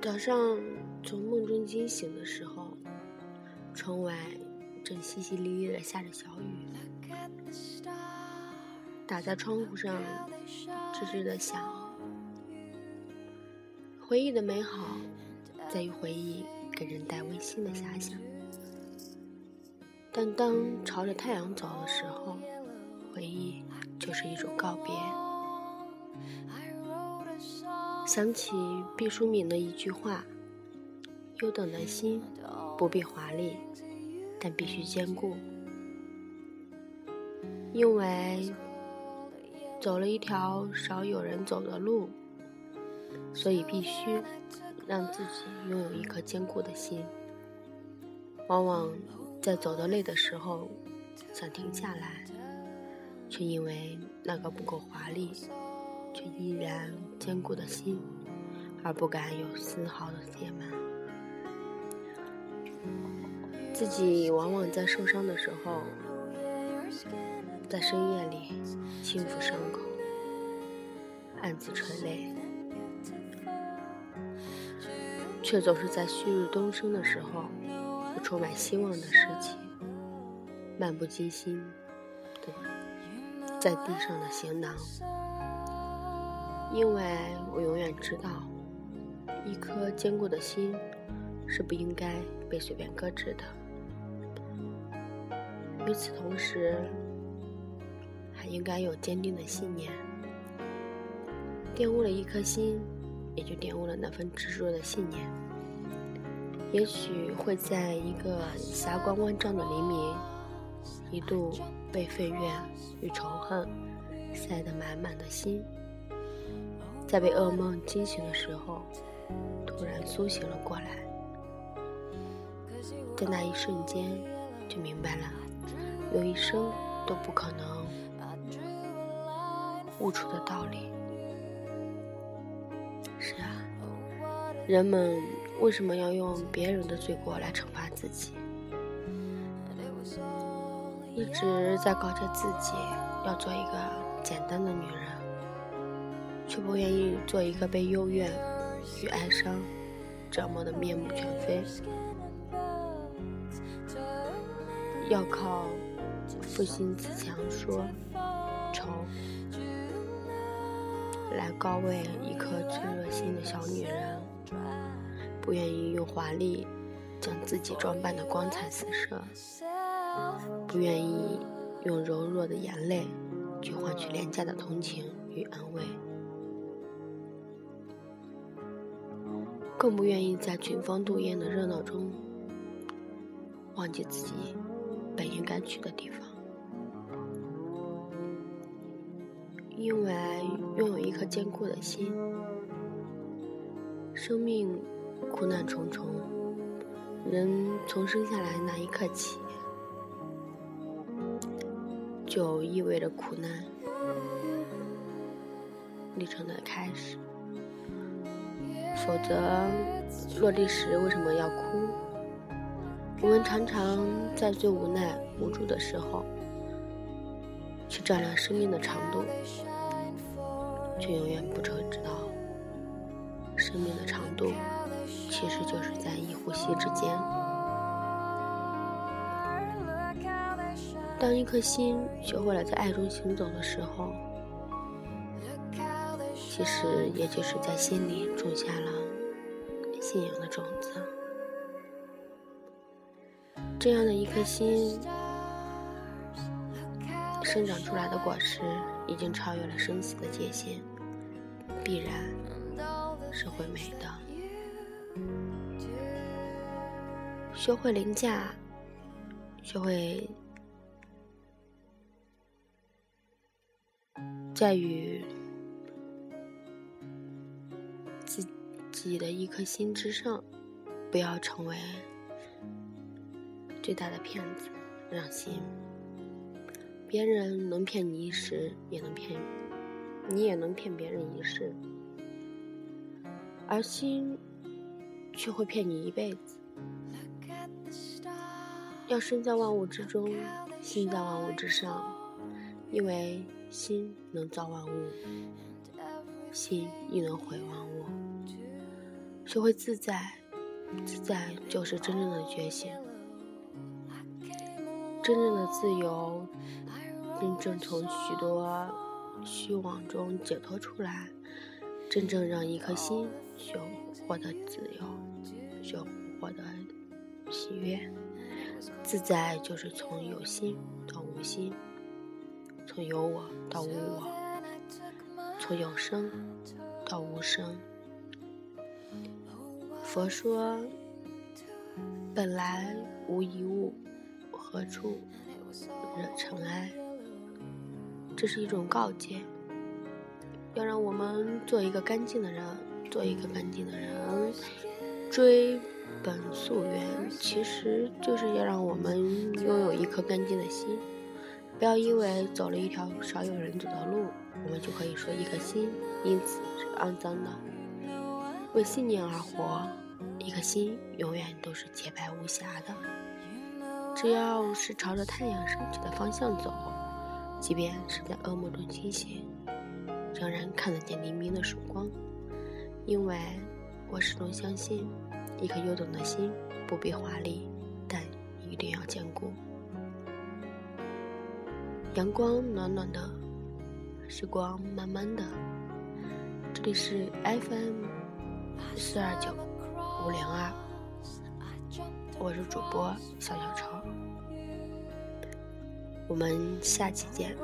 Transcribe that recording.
早上从梦中惊醒的时候，窗外正淅淅沥沥的下着小雨，打在窗户上吱吱的响。回忆的美好，在于回忆给人带温馨的遐想，但当朝着太阳走的时候，回忆就是一种告别。想起毕淑敏的一句话：“优等的心不必华丽，但必须坚固。”因为走了一条少有人走的路，所以必须让自己拥有一颗坚固的心。往往在走得累的时候，想停下来，却因为那个不够华丽。却依然坚固的心，而不敢有丝毫的懈慢。自己往往在受伤的时候，在深夜里轻抚伤口，暗自垂泪，却总是在旭日东升的时候，有充满希望的事情，漫不经心的在地上的行囊。因为我永远知道，一颗坚固的心是不应该被随便搁置的。与此同时，还应该有坚定的信念。玷污了一颗心，也就玷污了那份执着的信念。也许会在一个霞光万丈的黎明，一度被愤怨与仇恨塞得满满的心。在被噩梦惊醒的时候，突然苏醒了过来，在那一瞬间就明白了，有一生都不可能悟出的道理。是啊，人们为什么要用别人的罪过来惩罚自己？一直在告诫自己要做一个简单的女人。却不愿意做一个被幽怨与哀伤折磨的面目全非，要靠负心自强说愁来高慰一颗炽热心的小女人，不愿意用华丽将自己装扮的光彩四射，不愿意用柔弱的眼泪去换取廉价的同情与安慰。更不愿意在群芳妒艳的热闹中忘记自己本应该去的地方，因为拥有一颗坚固的心，生命苦难重重，人从生下来那一刻起，就意味着苦难历程的开始。否则，落地时为什么要哭？我们常常在最无奈、无助的时候，去丈量生命的长度，却永远不曾知道，生命的长度其实就是在一呼吸之间。当一颗心学会了在爱中行走的时候，其实也就是在心里种下了信仰的种子。这样的一颗心生长出来的果实，已经超越了生死的界限，必然是会美的。学会凌驾，学会在与。自己的一颗心之上，不要成为最大的骗子。让心，别人能骗你一时，也能骗你，也能骗别人一世，而心却会骗你一辈子。要身在万物之中，心在万物之上，因为心能造万物，心亦能毁万物。学会自在，自在就是真正的觉醒，真正的自由，真正从许多虚妄中解脱出来，真正让一颗心学获得自由，学获得喜悦。自在就是从有心到无心，从有我到无我，从有声到无声。佛说：“本来无一物，何处惹尘埃？”这是一种告诫，要让我们做一个干净的人，做一个干净的人，追。本溯源，其实就是要让我们拥有一颗干净的心。不要因为走了一条少有人走的路，我们就可以说一颗心因此是肮脏的。为信念而活，一颗心永远都是洁白无瑕的。只要是朝着太阳升起的方向走，即便是在噩梦中清醒，仍然看得见黎明的曙光。因为我始终相信。一颗幽动的心，不必华丽，但一定要坚固。阳光暖暖的，时光慢慢的。这里是 FM 四二九五零二，我是主播小小超，我们下期见。